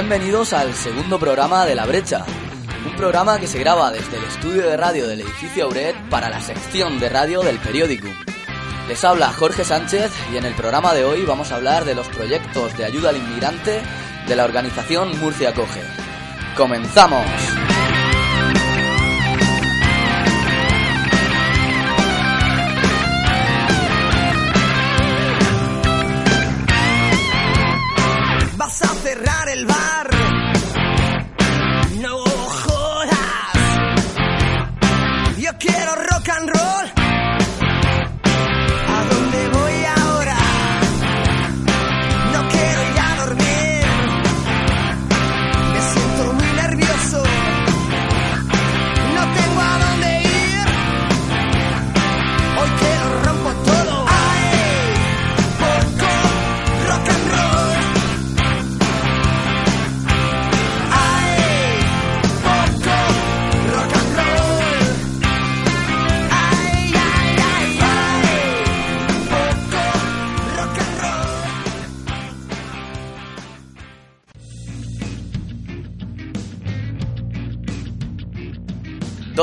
Bienvenidos al segundo programa de La Brecha, un programa que se graba desde el estudio de radio del edificio Auret para la sección de radio del periódico. Les habla Jorge Sánchez y en el programa de hoy vamos a hablar de los proyectos de ayuda al inmigrante de la organización Murcia Coge. ¡Comenzamos!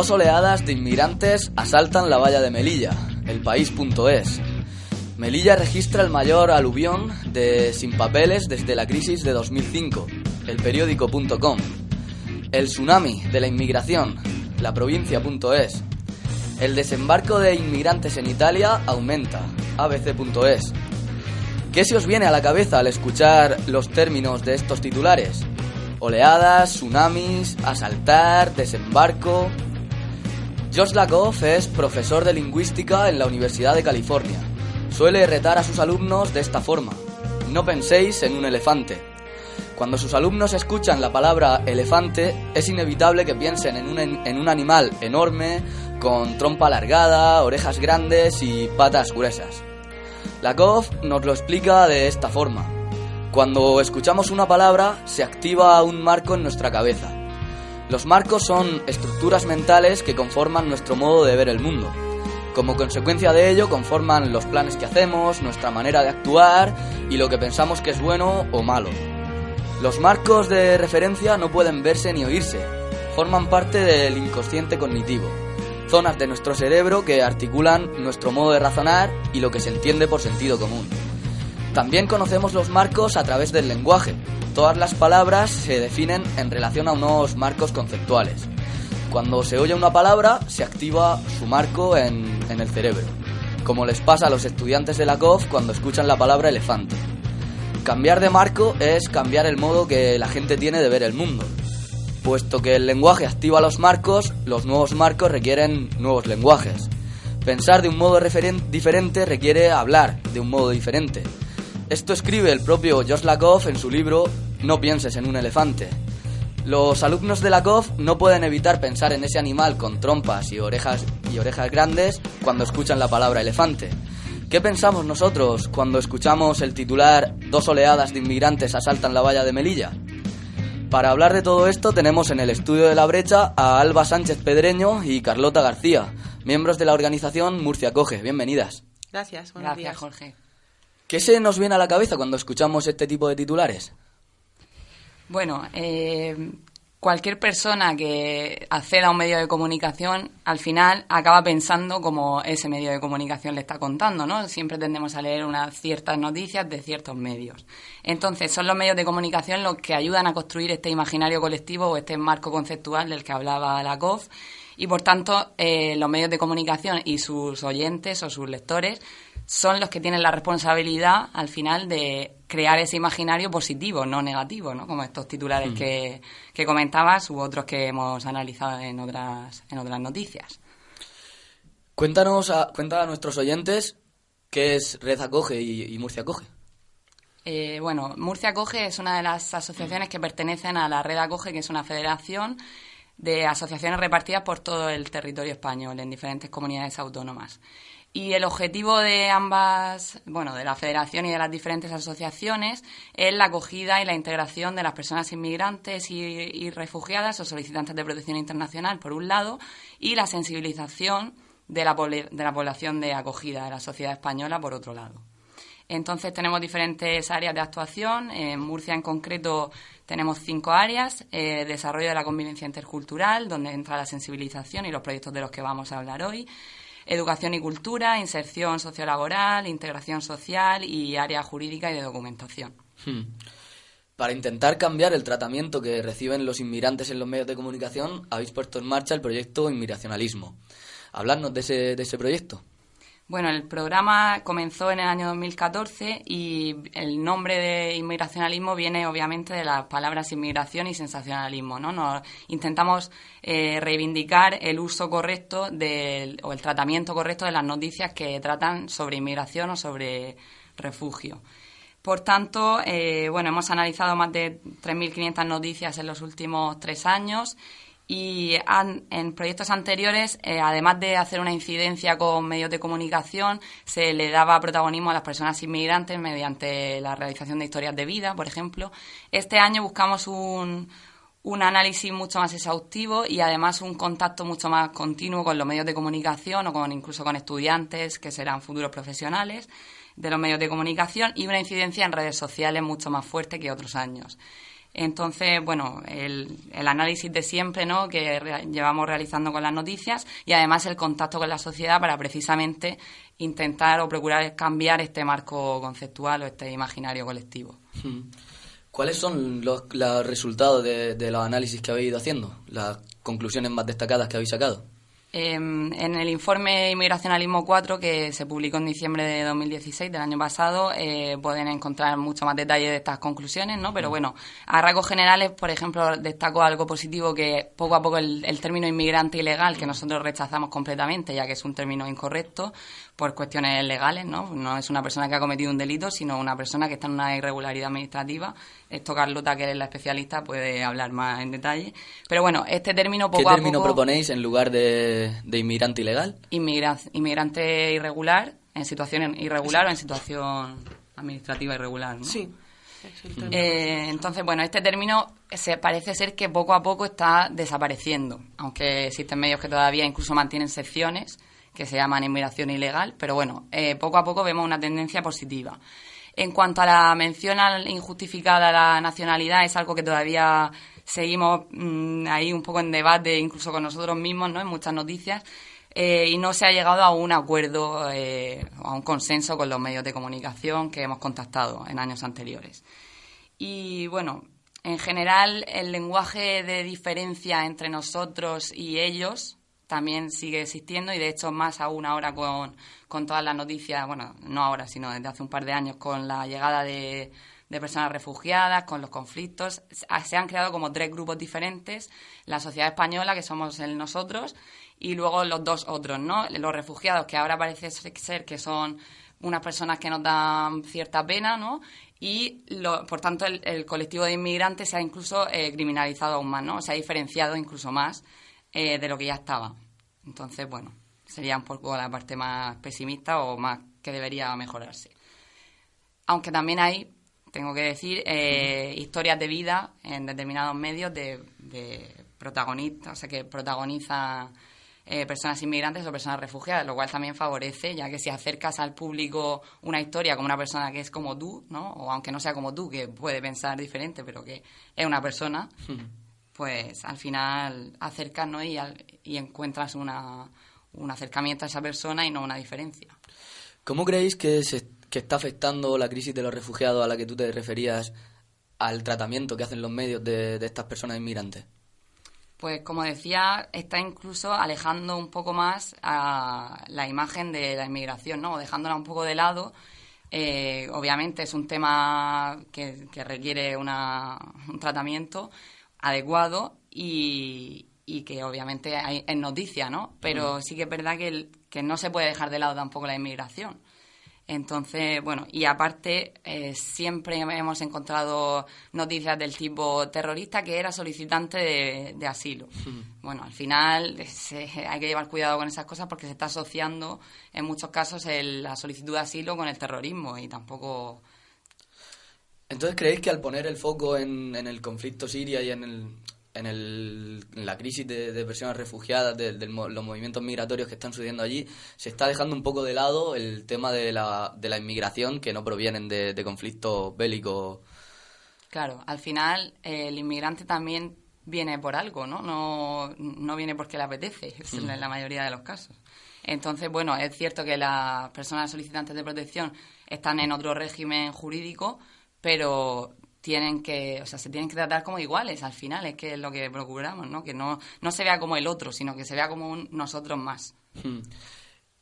Oleadas de inmigrantes asaltan la valla de Melilla, elpaís.es. Melilla registra el mayor aluvión de sin papeles desde la crisis de 2005, elperiódico.com. El tsunami de la inmigración, la provincia.es. El desembarco de inmigrantes en Italia aumenta, abc.es. ¿Qué se os viene a la cabeza al escuchar los términos de estos titulares? Oleadas, tsunamis, asaltar, desembarco. Josh Lakoff es profesor de lingüística en la Universidad de California. Suele retar a sus alumnos de esta forma. No penséis en un elefante. Cuando sus alumnos escuchan la palabra elefante, es inevitable que piensen en un, en un animal enorme, con trompa alargada, orejas grandes y patas gruesas. Lakoff nos lo explica de esta forma. Cuando escuchamos una palabra, se activa un marco en nuestra cabeza. Los marcos son estructuras mentales que conforman nuestro modo de ver el mundo. Como consecuencia de ello, conforman los planes que hacemos, nuestra manera de actuar y lo que pensamos que es bueno o malo. Los marcos de referencia no pueden verse ni oírse. Forman parte del inconsciente cognitivo, zonas de nuestro cerebro que articulan nuestro modo de razonar y lo que se entiende por sentido común. También conocemos los marcos a través del lenguaje. Todas las palabras se definen en relación a unos marcos conceptuales. Cuando se oye una palabra, se activa su marco en, en el cerebro, como les pasa a los estudiantes de la COF cuando escuchan la palabra elefante. Cambiar de marco es cambiar el modo que la gente tiene de ver el mundo. Puesto que el lenguaje activa los marcos, los nuevos marcos requieren nuevos lenguajes. Pensar de un modo diferente requiere hablar de un modo diferente. Esto escribe el propio Josh Lakoff en su libro No pienses en un elefante. Los alumnos de Lakoff no pueden evitar pensar en ese animal con trompas y orejas, y orejas grandes cuando escuchan la palabra elefante. ¿Qué pensamos nosotros cuando escuchamos el titular Dos oleadas de inmigrantes asaltan la valla de Melilla? Para hablar de todo esto tenemos en el estudio de la brecha a Alba Sánchez Pedreño y Carlota García, miembros de la organización Murcia Coge. Bienvenidas. Gracias, buenos Gracias, días. Jorge. ¿Qué se nos viene a la cabeza cuando escuchamos este tipo de titulares? Bueno, eh, cualquier persona que acceda a un medio de comunicación, al final acaba pensando como ese medio de comunicación le está contando, ¿no? Siempre tendemos a leer unas ciertas noticias de ciertos medios. Entonces, son los medios de comunicación los que ayudan a construir este imaginario colectivo o este marco conceptual del que hablaba Lakoff y por tanto eh, los medios de comunicación y sus oyentes o sus lectores son los que tienen la responsabilidad al final de crear ese imaginario positivo, no negativo, ¿no? Como estos titulares que, que comentabas u otros que hemos analizado en otras, en otras noticias. Cuéntanos a, cuenta a nuestros oyentes qué es Red Acoge y, y Murcia Acoge. Eh, bueno, Murcia Acoge es una de las asociaciones que pertenecen a la Red Acoge, que es una federación de asociaciones repartidas por todo el territorio español en diferentes comunidades autónomas. Y el objetivo de ambas, bueno, de la federación y de las diferentes asociaciones es la acogida y la integración de las personas inmigrantes y, refugiadas o solicitantes de protección internacional, por un lado, y la sensibilización de la, de la población de acogida de la sociedad española, por otro lado. Entonces tenemos diferentes áreas de actuación. En Murcia en concreto tenemos cinco áreas. Eh, desarrollo de la convivencia intercultural, donde entra la sensibilización y los proyectos de los que vamos a hablar hoy. Educación y cultura, inserción sociolaboral, integración social y área jurídica y de documentación. Hmm. Para intentar cambiar el tratamiento que reciben los inmigrantes en los medios de comunicación, habéis puesto en marcha el proyecto Inmigracionalismo. Hablarnos de ese, de ese proyecto. Bueno, el programa comenzó en el año 2014 y el nombre de inmigracionalismo viene obviamente de las palabras inmigración y sensacionalismo, ¿no? Nos intentamos eh, reivindicar el uso correcto del, o el tratamiento correcto de las noticias que tratan sobre inmigración o sobre refugio. Por tanto, eh, bueno, hemos analizado más de 3.500 noticias en los últimos tres años y en proyectos anteriores, eh, además de hacer una incidencia con medios de comunicación, se le daba protagonismo a las personas inmigrantes mediante la realización de historias de vida, por ejemplo. Este año buscamos un, un análisis mucho más exhaustivo y además un contacto mucho más continuo con los medios de comunicación o con incluso con estudiantes que serán futuros profesionales de los medios de comunicación y una incidencia en redes sociales mucho más fuerte que otros años. Entonces, bueno, el, el análisis de siempre, ¿no? Que re- llevamos realizando con las noticias y además el contacto con la sociedad para precisamente intentar o procurar cambiar este marco conceptual o este imaginario colectivo. Hmm. ¿Cuáles son los, los resultados de, de los análisis que habéis ido haciendo? Las conclusiones más destacadas que habéis sacado. Eh, en el informe Inmigracionalismo 4, que se publicó en diciembre de 2016, del año pasado, eh, pueden encontrar mucho más detalle de estas conclusiones, ¿no? Pero bueno, a rasgos generales, por ejemplo, destaco algo positivo que poco a poco el, el término inmigrante ilegal, que nosotros rechazamos completamente, ya que es un término incorrecto por cuestiones legales, ¿no? No es una persona que ha cometido un delito, sino una persona que está en una irregularidad administrativa. Esto Carlota, que es la especialista, puede hablar más en detalle. Pero bueno, este término poco ¿Qué a término poco... proponéis en lugar de, de inmigrante ilegal? Inmigra- inmigrante irregular, en situación irregular o en situación administrativa irregular, ¿no? Sí. Eh, entonces, bueno, este término se parece ser que poco a poco está desapareciendo, aunque existen medios que todavía incluso mantienen secciones que se llaman inmigración ilegal, pero bueno, eh, poco a poco vemos una tendencia positiva. En cuanto a la mención injustificada a la nacionalidad, es algo que todavía seguimos mm, ahí un poco en debate, incluso con nosotros mismos, ¿no? En muchas noticias. eh, y no se ha llegado a un acuerdo, eh, a un consenso con los medios de comunicación que hemos contactado en años anteriores. Y bueno, en general el lenguaje de diferencia entre nosotros y ellos también sigue existiendo y de hecho más aún ahora con, con todas las noticias, bueno, no ahora, sino desde hace un par de años con la llegada de, de personas refugiadas, con los conflictos, se han creado como tres grupos diferentes, la sociedad española, que somos el nosotros, y luego los dos otros, ¿no? Los refugiados, que ahora parece ser que son unas personas que nos dan cierta pena, ¿no? Y, lo- por tanto, el, el colectivo de inmigrantes se ha incluso eh, criminalizado aún más, ¿no? Se ha diferenciado incluso más eh, de lo que ya estaba. Entonces, bueno, sería un poco la parte más pesimista o más que debería mejorarse. Aunque también hay, tengo que decir, eh, historias de vida en determinados medios de, de protagonistas, o sea, que protagonizan eh, personas inmigrantes o personas refugiadas, lo cual también favorece, ya que si acercas al público una historia como una persona que es como tú, ¿no? O aunque no sea como tú, que puede pensar diferente, pero que es una persona, pues al final acercas, ¿no? Y, al- y encuentras una, un acercamiento a esa persona y no una diferencia. ¿Cómo creéis que, se, que está afectando la crisis de los refugiados a la que tú te referías al tratamiento que hacen los medios de, de estas personas inmigrantes? Pues como decía, está incluso alejando un poco más a la imagen de la inmigración, ¿no? Dejándola un poco de lado. Eh, obviamente es un tema que, requiere una, un tratamiento adecuado y, que obviamente hay, es noticia, ¿no? Pero sí que es verdad que, que no se puede dejar de lado tampoco la inmigración. Entonces, bueno, y aparte, eh, siempre hemos encontrado noticias del tipo terrorista que era solicitante de, asilo. Bueno, al final hay que llevar cuidado con esas cosas porque se está asociando en muchos casos la solicitud de asilo con el terrorismo y tampoco. Entonces, ¿creéis que al poner el foco en, en el conflicto siria y en el, en, el, la crisis de, personas refugiadas, de, los movimientos migratorios que están sucediendo allí, se está dejando un poco de lado el tema de la, de la inmigración que no provienen de, conflictos bélicos. Claro, al final el inmigrante también viene por algo, ¿no? No, no viene porque le apetece, en la mayoría de los casos. Entonces, bueno, es cierto que las personas solicitantes de protección están en otro régimen jurídico, pero tienen que, o sea, se tienen que tratar como iguales al final, es que es lo que procuramos, ¿no? Que no, no se vea como el otro, sino que se vea como un nosotros más. Hmm.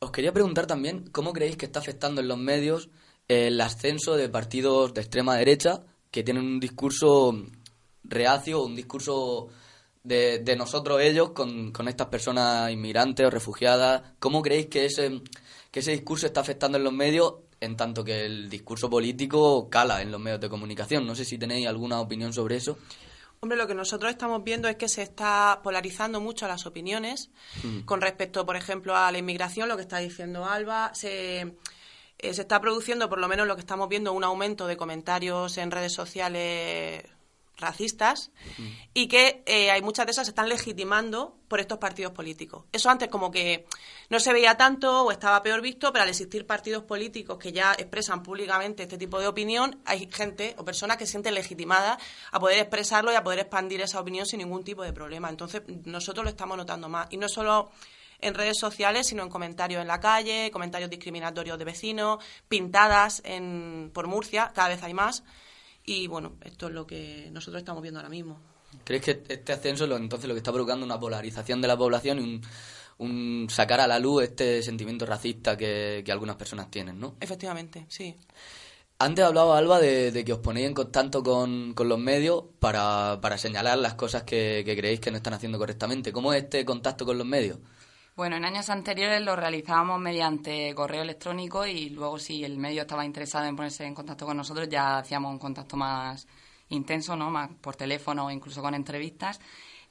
Os quería preguntar también, ¿cómo creéis que está afectando en los medios el ascenso de partidos de extrema derecha que tienen un discurso reacio, un discurso de, de nosotros ellos con, con estas personas inmigrantes o refugiadas? ¿Cómo creéis que ese, que ese discurso está afectando en los medios en tanto que el discurso político cala en los medios de comunicación. No sé si tenéis alguna opinión sobre eso. Hombre, lo que nosotros estamos viendo es que se está polarizando mucho las opiniones mm. con respecto, por ejemplo, a la inmigración, lo que está diciendo Alba. Se, eh, se está produciendo, por lo menos lo que estamos viendo, un aumento de comentarios en redes sociales racistas y que eh, hay muchas de esas se están legitimando por estos partidos políticos. Eso antes como que no se veía tanto o estaba peor visto, pero al existir partidos políticos que ya expresan públicamente este tipo de opinión, hay gente o personas que se sienten legitimadas a poder expresarlo y a poder expandir esa opinión sin ningún tipo de problema. Entonces nosotros lo estamos notando más. Y no solo en redes sociales, sino en comentarios en la calle, comentarios discriminatorios de vecinos, pintadas en, por Murcia, cada vez hay más. Y bueno, esto es lo que nosotros estamos viendo ahora mismo. ¿Crees que este ascenso lo, entonces lo que está provocando una polarización de la población y un, sacar a la luz este sentimiento racista que, algunas personas tienen, ¿no? Efectivamente, sí. Antes hablaba Alba de, que os ponéis en contacto con, los medios para, para, señalar las cosas que, que creéis que no están haciendo correctamente. ¿Cómo es este contacto con los medios? Bueno, en años anteriores lo realizábamos mediante correo electrónico y luego si el medio estaba interesado en ponerse en contacto con nosotros ya hacíamos un contacto más intenso, ¿no? Más por teléfono o incluso con entrevistas.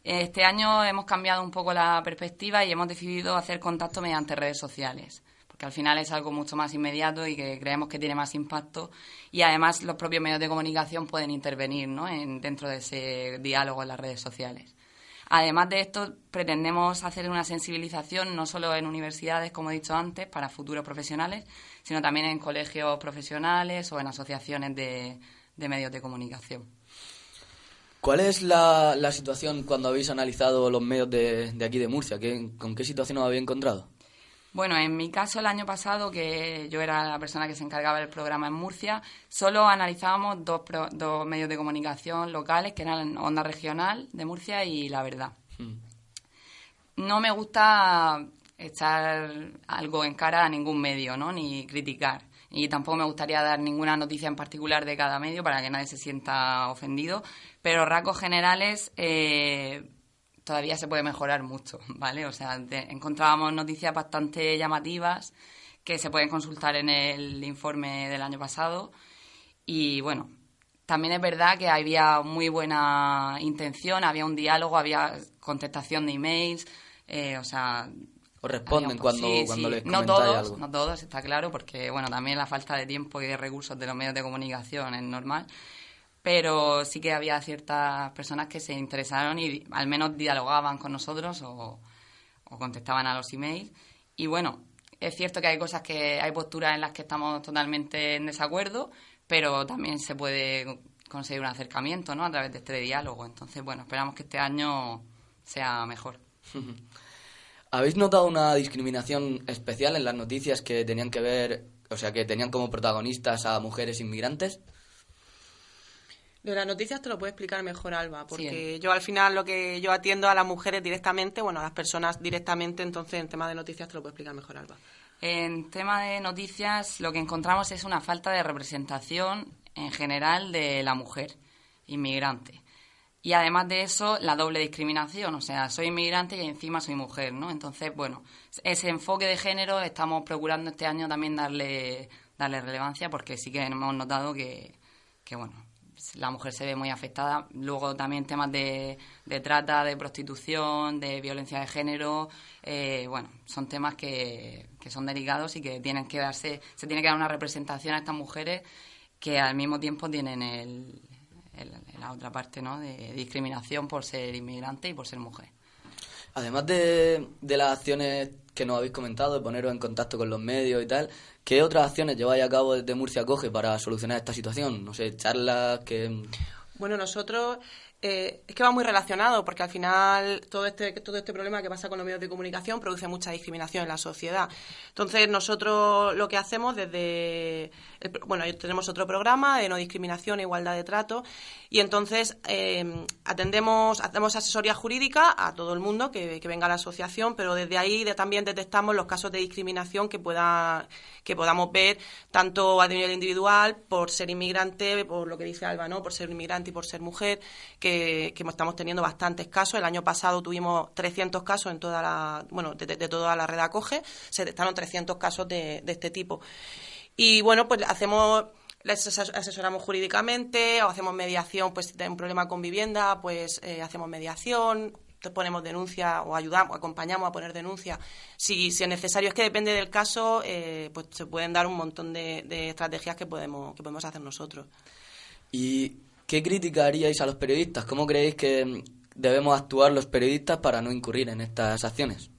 Este año hemos cambiado un poco la perspectiva y hemos decidido hacer contacto mediante redes sociales, porque al final es algo mucho más inmediato y que creemos que tiene más impacto y además los propios medios de comunicación pueden intervenir ¿no? en, dentro de ese diálogo en las redes sociales. Además de esto, pretendemos hacer una sensibilización no solo en universidades, como he dicho antes, para futuros profesionales, sino también en colegios profesionales o en asociaciones de, medios de comunicación. ¿Cuál es la, situación cuando habéis analizado los medios de, de aquí de Murcia? ¿Con qué situación os habéis encontrado? Bueno, en mi caso el año pasado, que yo era la persona que se encargaba del programa en Murcia, solo analizábamos dos, dos medios de comunicación locales, que eran Onda Regional de Murcia y La Verdad. Hmm. No me gusta echar algo en cara a ningún medio, ¿no? Ni criticar. Y tampoco me gustaría dar ninguna noticia en particular de cada medio para que nadie se sienta ofendido. Pero rasgos generales, eh, todavía se puede mejorar mucho, ¿vale? O sea, encontrábamos noticias bastante llamativas que se pueden consultar en el informe del año pasado. Y bueno, también es verdad que había muy buena intención, había un diálogo, había contestación de emails, eh, o sea... ¿O responden cuando, cuando les No todos, no todos, está claro, porque bueno, también la falta de tiempo y de recursos de los medios de comunicación es normal pero sí que había ciertas personas que se interesaron y al menos dialogaban con nosotros o, contestaban a los emails. Y bueno, es cierto que hay cosas que hay posturas en las que estamos totalmente en desacuerdo, pero también se puede conseguir un acercamiento ¿no? a través de este diálogo. Entonces, bueno, esperamos que este año sea mejor. ¿Habéis notado una discriminación especial en las noticias que tenían que ver, o sea, que tenían como protagonistas a mujeres inmigrantes? De las noticias te lo puede explicar mejor Alba, porque Sí. yo al final lo que yo atiendo a las mujeres directamente, bueno, a las personas directamente, entonces en tema de noticias te lo puede explicar mejor Alba. En tema de noticias, lo que encontramos es una falta de representación en general de la mujer inmigrante. Y además de eso, la doble discriminación, o sea, soy inmigrante y encima soy mujer, ¿no? Entonces, bueno, ese enfoque de género estamos procurando este año también darle, darle relevancia porque sí que hemos notado que, que, bueno, la mujer se ve muy afectada. Luego también temas de, trata, de prostitución, de violencia de género, eh, bueno, son temas que, que son delicados y que tienen que darse, se tiene que dar una representación a estas mujeres que al mismo tiempo tienen el- la otra parte, ¿no? De discriminación por ser inmigrante y por ser mujer. Además de, de las acciones que nos habéis comentado, de poneros en contacto con los medios y tal, ¿qué otras acciones lleváis a cabo desde Murcia Coge para solucionar esta situación? No sé, charlas que... Bueno, nosotros eh, es que va muy relacionado porque al final todo este todo este problema que pasa con los medios de comunicación produce mucha discriminación en la sociedad. Entonces nosotros lo que hacemos desde el bueno tenemos otro programa de no discriminación e igualdad de trato y entonces eh, atendemos hacemos asesoría jurídica a todo el mundo que, que venga a la asociación, pero desde ahí también detectamos los casos de discriminación que pueda que podamos ver tanto a nivel individual por ser inmigrante, por lo que dice Alba, ¿no? por ser inmigrante y por ser mujer, que, estamos teniendo bastantes casos. El año pasado tuvimos 300 casos en toda la, bueno, de, toda la red acoge, se detectaron 300 casos de, este tipo. Y bueno, pues hacemos asesoramos jurídicamente o hacemos mediación, pues si hay un problema con vivienda, pues eh, hacemos mediación, ponemos denuncia o ayudamos, acompañamos a poner denuncia. Si, si es necesario, es que depende del caso, eh, pues se pueden dar un montón de, de estrategias que podemos, que podemos hacer nosotros. ¿Y qué crítica haríais a los periodistas? ¿Cómo creéis que mm, debemos actuar los periodistas para no incurrir en estas acciones?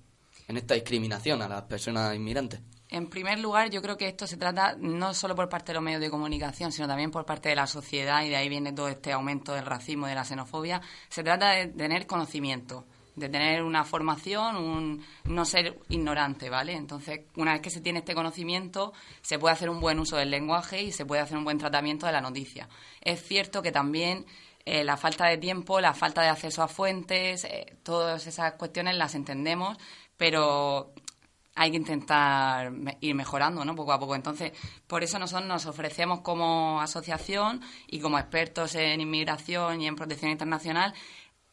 En esta discriminación a las personas inmigrantes. En primer lugar, yo creo que esto se trata no solo por parte de los medios de comunicación, sino también por parte de la sociedad y de ahí viene todo este aumento del racismo de la xenofobia. Se trata de tener conocimiento, de tener una formación, un, no ser ignorante, ¿vale? Entonces, una vez que se tiene este conocimiento, se puede hacer un buen uso del lenguaje y se puede hacer un buen tratamiento de la noticia. Es cierto que también eh, la falta de tiempo, la falta de acceso a fuentes, eh, todas esas cuestiones las entendemos, pero hay que intentar ir mejorando, ¿no? Poco a poco. Entonces, por eso nosotros nos ofrecemos como asociación y como expertos en inmigración y en protección internacional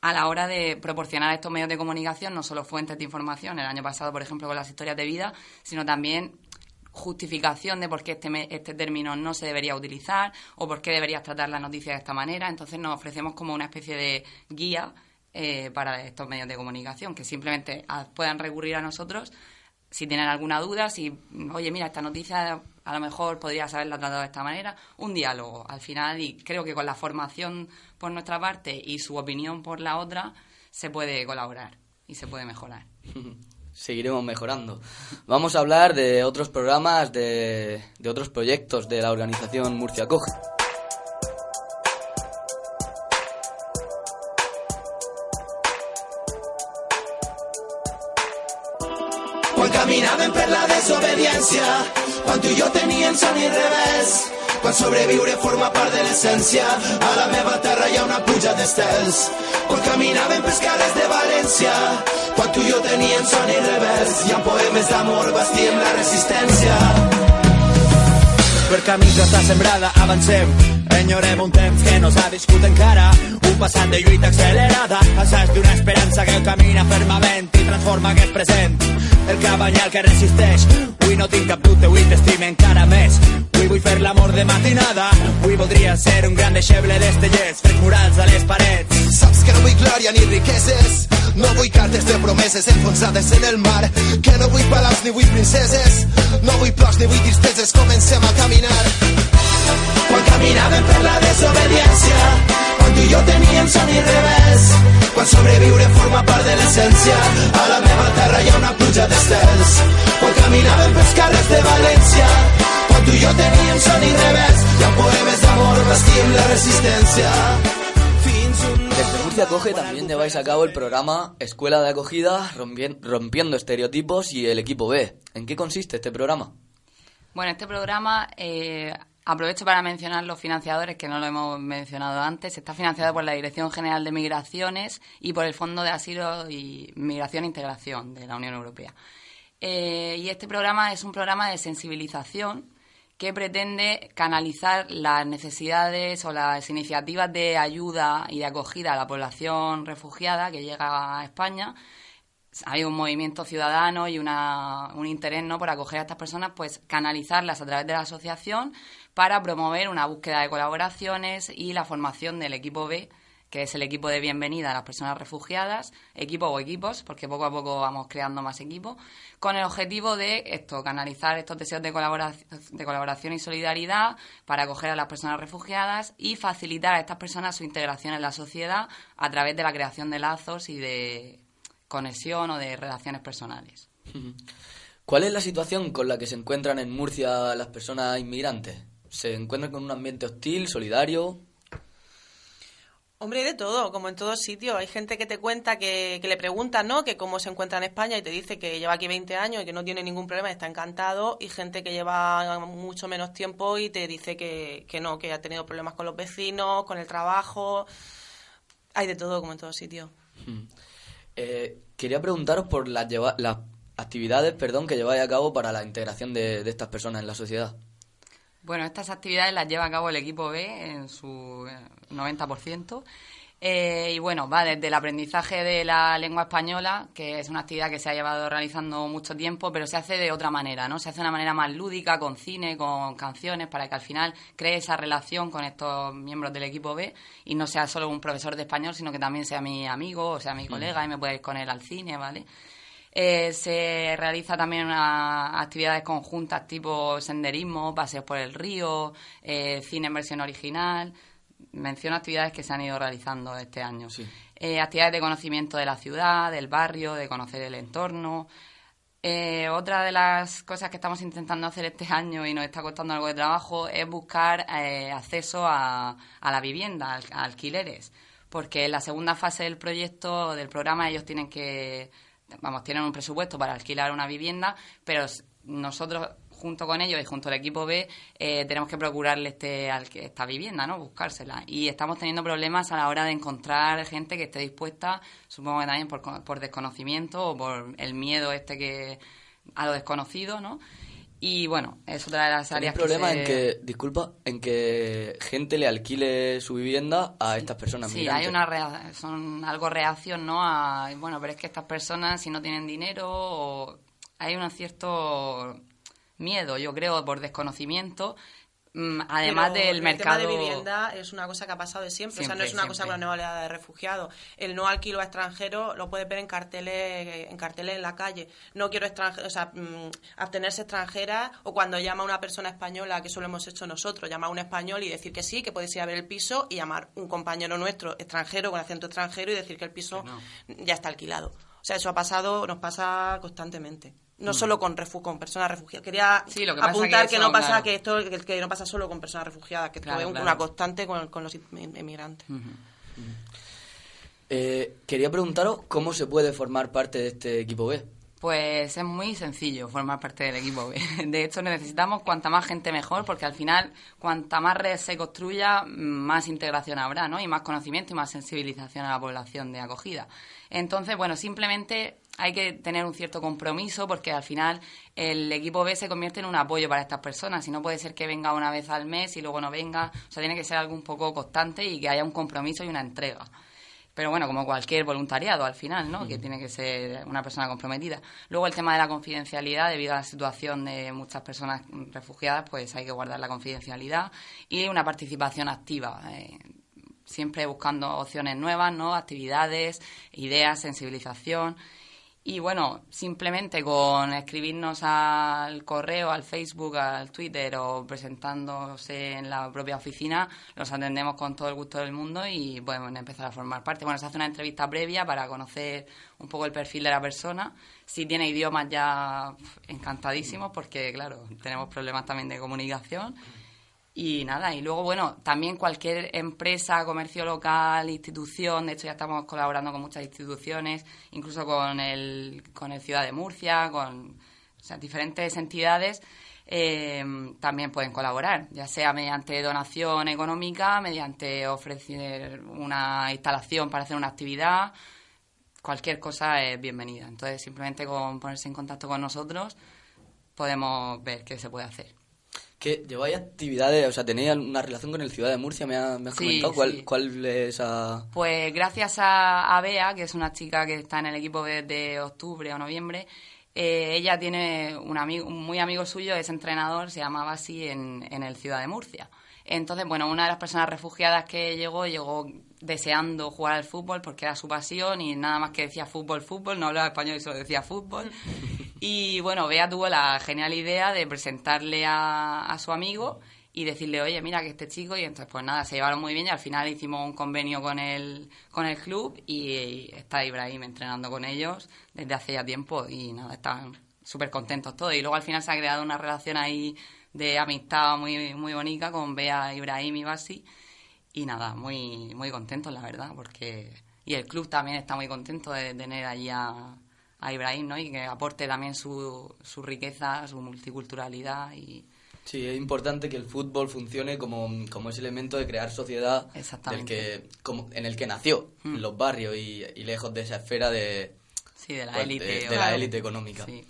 a la hora de proporcionar a estos medios de comunicación no solo fuentes de información, el año pasado, por ejemplo, con las historias de vida, sino también justificación de por qué este, este término no se debería utilizar o por qué deberías tratar la noticia de esta manera. Entonces nos ofrecemos como una especie de guía eh, para estos medios de comunicación, que simplemente a- puedan recurrir a nosotros si tienen alguna duda, si, oye, mira, esta noticia a lo mejor podrías haberla tratado de esta manera, un diálogo al final y creo que con la formación por nuestra parte y su opinión por la otra se puede colaborar y se puede mejorar. Seguiremos mejorando. Vamos a hablar de otros programas, de, de otros proyectos de la organización Murcia Coge. Quan caminaven per la desobediència, quan tu i jo teníem son i revés, quan sobreviure forma part de l'essència, a la meva terra hi ha una puja d'estels. Quan caminaven pels carrers de València, quan tu i jo teníem son i revés, i amb poemes d'amor bastíem la resistència. Per camí que està sembrada avancem. Enyorem un temps que no s'ha viscut encara. Un passat de lluita accelerada assaig d'una esperança que camina fermament i transforma aquest present el cabanyal que resisteix. Avui no tinc cap dubte, avui t'estime encara més. Avui vull fer l'amor de matinada. Avui voldria ser un gran deixeble d'estellers fent murals a les parets. Saps que no vull glòria ni riqueses, no vull cartes de promeses enfonsades en el mar, que no vull palaus ni vull princeses, no vull plors ni vull tristeses, comencem a caminar. Quan caminàvem per la desobediència, quan tu i jo teníem son i revés, quan sobreviure forma part de l'essència, a la meva terra hi ha una pluja d'estels. Quan caminàvem pels carrers de València, quan tu i jo teníem son i revés, hi ha poemes d'amor, vestim la resistència. Desde Murcia Coge también lleváis a cabo el programa Escuela de Acogida Rompien- Rompiendo Estereotipos y el Equipo B. ¿En qué consiste este programa? Bueno, este programa eh, Aprovecho para mencionar los financiadores, que no lo hemos mencionado antes. Está financiado por la Dirección General de Migraciones y por el Fondo de Asilo y Migración e Integración de la Unión Europea. Eh, y este programa es un programa de sensibilización que pretende canalizar las necesidades o las iniciativas de ayuda y de acogida a la población refugiada que llega a España hay un movimiento ciudadano y una, un interés ¿no? por acoger a estas personas, pues canalizarlas a través de la asociación para promover una búsqueda de colaboraciones y la formación del equipo B, que es el equipo de bienvenida a las personas refugiadas, equipo o equipos, porque poco a poco vamos creando más equipos, con el objetivo de esto, canalizar estos deseos de colaboración, de colaboración y solidaridad para acoger a las personas refugiadas y facilitar a estas personas su integración en la sociedad a través de la creación de lazos y de conexión o de relaciones personales. ¿Cuál es la situación con la que se encuentran en Murcia las personas inmigrantes? ¿Se encuentran con un ambiente hostil, solidario? Hombre, de todo, como en todos sitios. Hay gente que te cuenta que, le preguntan, ¿no? Que cómo se encuentra en España y te dice que lleva aquí 20 años y que no tiene ningún problema, está encantado. Y gente que lleva mucho menos tiempo y te dice que, que no, que ha tenido problemas con los vecinos, con el trabajo. Hay de todo, como en todos sitios. Eh, quería preguntaros por las, las actividades perdón, que lleváis a cabo para la integración de, estas personas en la sociedad. Bueno, estas actividades las lleva a cabo el equipo B en su 90%. Eh, y bueno, va desde el aprendizaje de la lengua española, que es una actividad que se ha llevado realizando mucho tiempo, pero se hace de otra manera, ¿no? Se hace de una manera más lúdica, con cine, con canciones, para que al final cree esa relación con estos miembros del equipo B y no sea solo un profesor de español, sino que también sea mi amigo o sea mi colega y me pueda ir con él al cine, ¿vale? Eh, se realiza también unas actividades conjuntas tipo senderismo, paseos por el río, eh, cine en versión original menciono actividades que se han ido realizando este año. Eh, actividades de conocimiento de la ciudad, del barrio, de conocer el entorno. Eh, otra de las cosas que estamos intentando hacer este año y nos está costando algo de trabajo es buscar eh, acceso a, a, la vivienda, a alquileres, porque en la segunda fase del proyecto, del programa, ellos tienen que, vamos, tienen un presupuesto para alquilar una vivienda, pero nosotros junto con ellos y junto al equipo B eh, tenemos que procurarle este, al que esta vivienda, ¿no? Buscársela. Y estamos teniendo problemas a la hora de encontrar gente que esté dispuesta, supongo que también por, por desconocimiento o por el miedo este que a lo desconocido, ¿no? Y bueno, es otra de las áreas. ¿Hay problema en que, disculpa, en que gente le alquile su vivienda a estas personas Sí, hay una son algo reacción, ¿no? A, bueno, pero es que estas personas, si no tienen dinero, o hay un cierto miedo, yo creo, por desconocimiento, mm, además del mercado. El tema de vivienda es una cosa que ha pasado de siempre, o sea, no es una cosa con la nueva oleada de refugiados. El no alquilo a extranjero lo puedes ver en carteles, en carteles en la calle. No quiero extranjero, o sea, mm, abstenerse extranjera o cuando llama una persona española, que eso lo hemos hecho nosotros, llamar a un español y decir que sí, que puedes ir a ver el piso y llamar un compañero nuestro extranjero con acento extranjero y decir que el piso ya está alquilado. O sea, eso ha pasado, nos pasa constantemente no mm. solo con, con personas refugiadas. Quería apuntar que, no pasa que esto que, no pasa solo con personas refugiadas, que esto es una constante con, los inmigrantes. Eh, quería preguntaros cómo se puede formar parte de este equipo B. Pues es muy sencillo formar parte del equipo B. De hecho, necesitamos cuanta más gente mejor, porque al final, cuanta más red se construya, más integración habrá, ¿no? Y más conocimiento y más sensibilización a la población de acogida. Entonces, bueno, simplemente hay que tener un cierto compromiso porque al final el equipo B se convierte en un apoyo para estas personas y no puede ser que venga una vez al mes y luego no venga, o sea, tiene que ser algo un poco constante y que haya un compromiso y una entrega. Pero bueno, como cualquier voluntariado al final, ¿no? Que tiene que ser una persona comprometida. Luego el tema de la confidencialidad, debido a la situación de muchas personas refugiadas, pues hay que guardar la confidencialidad y una participación activa. Eh, siempre buscando opciones nuevas, ¿no? Actividades, ideas, sensibilización y bueno, simplemente con escribirnos al correo, al Facebook, al Twitter o presentándose en la propia oficina, los atendemos con todo el gusto del mundo y podemos empezar a formar parte. Bueno, se hace una entrevista previa para conocer un poco el perfil de la persona. Si tiene idiomas ya encantadísimos porque, claro, tenemos problemas también de comunicación y nada, y luego, bueno, también cualquier empresa, comercio local, institución, de hecho ya estamos colaborando con muchas instituciones, incluso con el, con el Ciudad de Murcia, con diferentes entidades, eh, también pueden colaborar, ya sea mediante donación económica, mediante ofrecer una instalación para hacer una actividad, cualquier cosa es bienvenida. Entonces, simplemente con ponerse en contacto con nosotros podemos ver qué se puede hacer. Que lleváis actividades, o sea, tenéis una relación con el Ciudad de Murcia, me, ha, has comentado. ¿Cuál, ¿Cuál, es esa...? Pues gracias a, a Bea, que es una chica que está en el equipo desde octubre o noviembre, eh, ella tiene un amigo, muy amigo suyo, es entrenador, se llamaba así en, en el Ciudad de Murcia. Entonces, bueno, una de las personas refugiadas que llegó, llegó deseando jugar al fútbol porque era su pasión y nada más que decía fútbol, fútbol, no hablaba español y solo decía fútbol. Y bueno, Bea tuvo la genial idea de presentarle a, a su amigo y decirle, oye, mira que este chico, y entonces pues nada, se llevaron muy bien y al final hicimos un convenio con el, con el club y, está Ibrahim entrenando con ellos desde hace ya tiempo y nada, están súper contentos todos. Y luego al final se ha creado una relación ahí de amistad muy, muy bonita con Bea, Ibrahim y Basi y nada, muy, muy contentos la verdad, porque... Y el club también está muy contento de tener allí a, a Ibrahim, ¿no? Y que aporte también su, su riqueza, su multiculturalidad y Sí, es importante que el fútbol funcione como, como ese elemento de crear sociedad del que, como, en el que nació, en los barrios y, y, lejos de esa esfera de, sí, de la pues, élite, de, de la élite económica. Sí.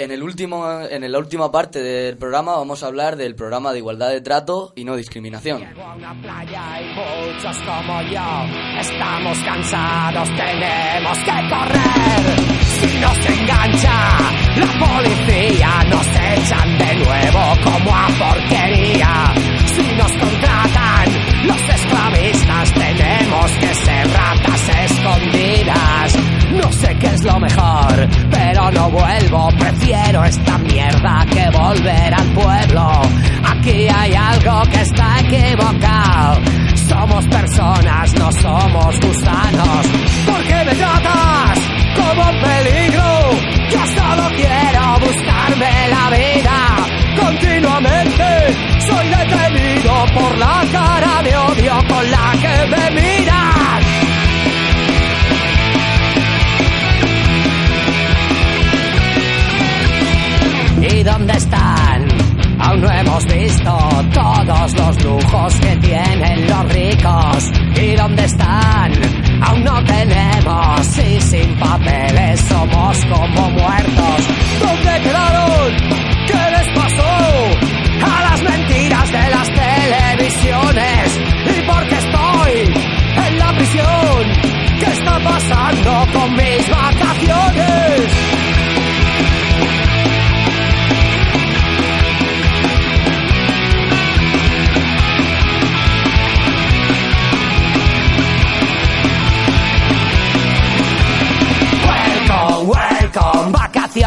En, el último, en la última parte del programa vamos a hablar del programa de igualdad de trato y no discriminación. Una playa y muchos como yo estamos cansados, tenemos que correr. Si nos engancha la policía, nos echan de nuevo como a porquería. Si nos contratan los esclavistas, tenemos que ser ratas escondidas. No sé qué es lo mejor, pero no vuelvo. Prefiero esta mierda que volver al pueblo. Aquí hay algo que está equivocado. Somos personas, no somos gusanos. ¿Por qué me tratas como un peligro? Yo solo quiero buscarme la vida. Continuamente soy detenido por la cara de odio con la que me miras. ¿Y dónde están? Aún no hemos visto todos los lujos que tienen los ricos. ¿Y dónde están? Aún no tenemos y sin papeles somos como muertos. ¿Dónde quedaron? ¿Qué les pasó? A las mentiras de las televisiones. ¿Y por qué estoy en la prisión? ¿Qué está pasando con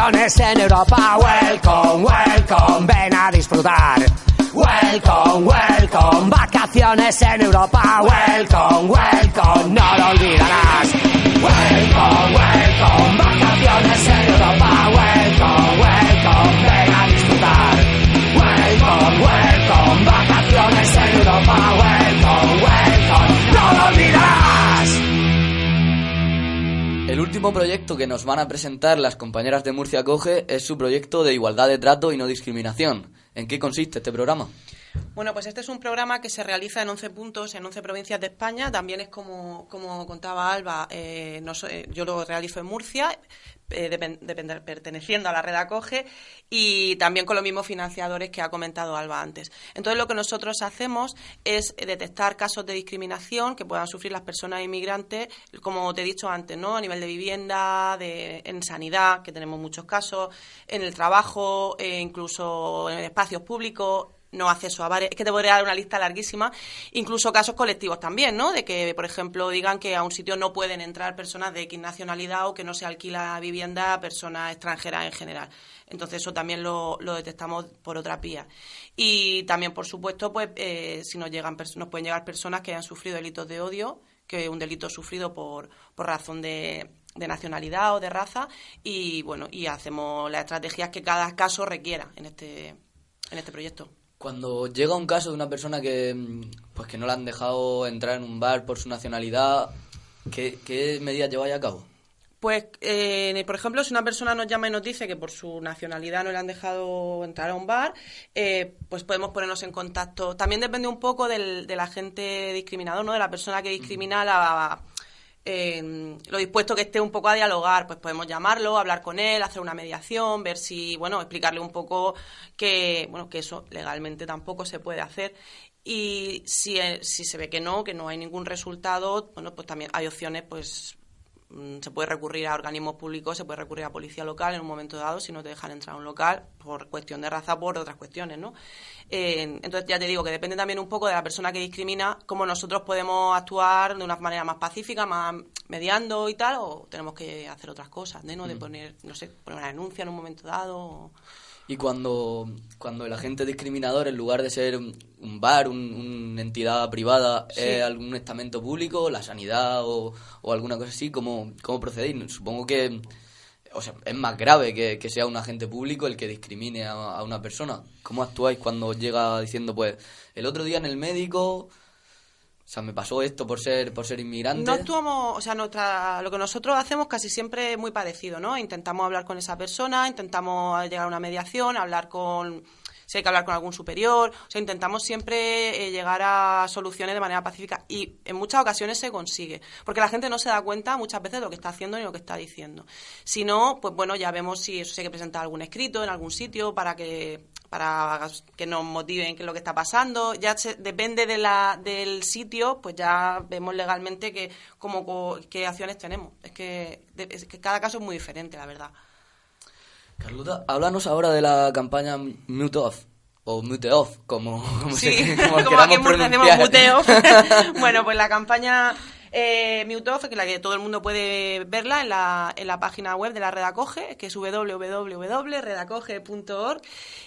vacaciones en Europa, welcome, welcome, ven a disfrutar. Welcome, welcome, vacaciones en Europa, welcome, welcome, no lo olvidarás. Welcome, welcome, vacaciones en Europa, welcome, welcome, ven a disfrutar. Welcome, welcome, vacaciones en Europa, welcome, welcome, El último proyecto que nos van a presentar las compañeras de Murcia Coge es su proyecto de igualdad de trato y no discriminación. ¿En qué consiste este programa? Bueno, pues este es un programa que se realiza en 11 puntos en 11 provincias de España. También es como, como contaba Alba, eh, sé, yo lo realizo en Murcia, eh, depend, perteneciendo a la red Acoge y también con los mismos financiadores que ha comentado Alba antes. Entonces, lo que nosotros hacemos es detectar casos de discriminación que puedan sufrir las personas inmigrantes, como te he dicho antes, ¿no? A nivel de vivienda, de, en sanidad, que tenemos muchos casos, en el trabajo, eh, incluso en espacios públicos, no acceso a bares. Es que te podría dar una lista larguísima, incluso casos colectivos también, ¿no? De que, por ejemplo, digan que a un sitio no pueden entrar personas de X nacionalidad o que no se alquila vivienda a personas extranjeras en general. Entonces, eso también lo, detectamos por otra vía. Y también, por supuesto, pues eh, si nos, llegan, nos pueden llegar personas que hayan sufrido delitos de odio, que un delito sufrido por, por razón de de nacionalidad o de raza y bueno y hacemos las estrategias que cada caso requiera en este en este proyecto cuando llega un caso de una persona que, pues que no la han dejado entrar en un bar por su nacionalidad, ¿qué, qué medidas lleváis a cabo? Pues, eh, por ejemplo, si una persona nos llama y nos dice que por su nacionalidad no le han dejado entrar a un bar, eh, pues podemos ponernos en contacto. También depende un poco del, del agente discriminador, ¿no? De la persona que discrimina la, eh, lo dispuesto que esté un poco a dialogar, pues podemos llamarlo, hablar con él, hacer una mediación, ver si, bueno, explicarle un poco que, bueno, que eso legalmente tampoco se puede hacer. Y si, eh, si se ve que no, que no hay ningún resultado, bueno, pues también hay opciones, pues se puede recurrir a organismos públicos, se puede recurrir a policía local en un momento dado si no te dejan entrar a un local por cuestión de raza, por otras cuestiones, ¿no? Eh, entonces ya te digo que depende también un poco de la persona que discrimina, cómo nosotros podemos actuar de una manera más pacífica, más mediando y tal, o tenemos que hacer otras cosas, ¿no? De mm. poner, no sé, poner una denuncia en un momento dado. O, y cuando, cuando el agente discriminador, en lugar de ser un, bar, una entidad privada, es algún estamento público, la sanidad o, alguna cosa así, ¿cómo, ¿cómo procedéis? Supongo que o sea, es más grave que, que, sea un agente público el que discrimine a, a, una persona. ¿Cómo actuáis cuando llega diciendo, pues, el otro día en el médico o sea, me pasó esto por ser por ser inmigrante. No actuamos, o sea, nuestra, lo que nosotros hacemos casi siempre es muy parecido, ¿no? Intentamos hablar con esa persona, intentamos llegar a una mediación, hablar con si hay que hablar con algún superior, o sea, intentamos siempre eh, llegar a soluciones de manera pacífica y en muchas ocasiones se consigue, porque la gente no se da cuenta muchas veces de lo que está haciendo ni lo que está diciendo. Si no, pues bueno, ya vemos si eso se hay que presentar algún escrito en algún sitio para que para que nos motiven qué es lo que está pasando. Ya depende de la, del sitio, pues ya vemos legalmente que como, qué acciones tenemos. Es que, es que cada caso es muy diferente, la verdad. Carlota, háblanos ahora de la campaña Mute Off. O Mute Off, como, como, sí, como, aquí en Murcia Mute Off. bueno, pues la campaña eh, Mute Off, que la que todo el mundo puede verla en la, en la página web de la Redacoge, que es www.redacoge.org.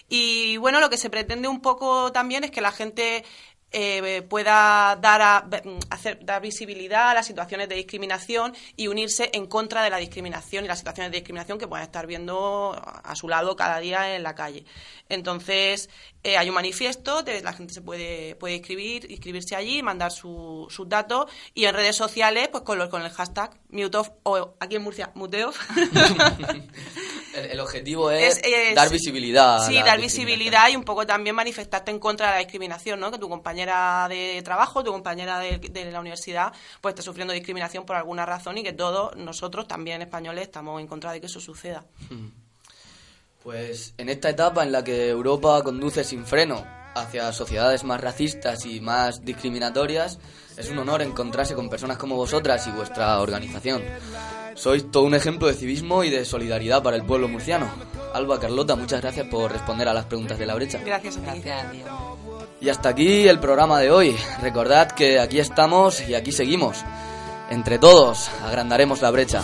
Y bueno, lo que se pretende un poco también es que la gente eh, pueda dar, a, hacer, dar visibilidad a las situaciones de discriminación y unirse en contra de la discriminación y las situaciones de discriminación que pueden estar viendo a su lado cada día en la calle. Entonces, eh, hay un manifiesto, la gente se puede, puede inscribir, inscribirse allí, mandar sus datos y en redes sociales, pues con, con el hashtag MuteOff o aquí en Murcia, MuteOff. el, objetivo es, dar visibilidad. Sí, dar visibilidad y un poco también manifestarte en contra de la discriminación, ¿no? Que tu compañera de trabajo, tu compañera de, de la universidad, pues esté sufriendo discriminación por alguna razón y que todos nosotros, también españoles, estamos en contra de que eso suceda. Pues en esta etapa en la que Europa conduce sin freno hacia sociedades más racistas y más discriminatorias, es un honor encontrarse con personas como vosotras y vuestra organización. Sois todo un ejemplo de civismo y de solidaridad para el pueblo murciano. Alba, Carlota, muchas gracias por responder a las preguntas de la brecha. Gracias a ti. Y hasta aquí el programa de hoy. Recordad que aquí estamos y aquí seguimos. Entre todos agrandaremos la brecha.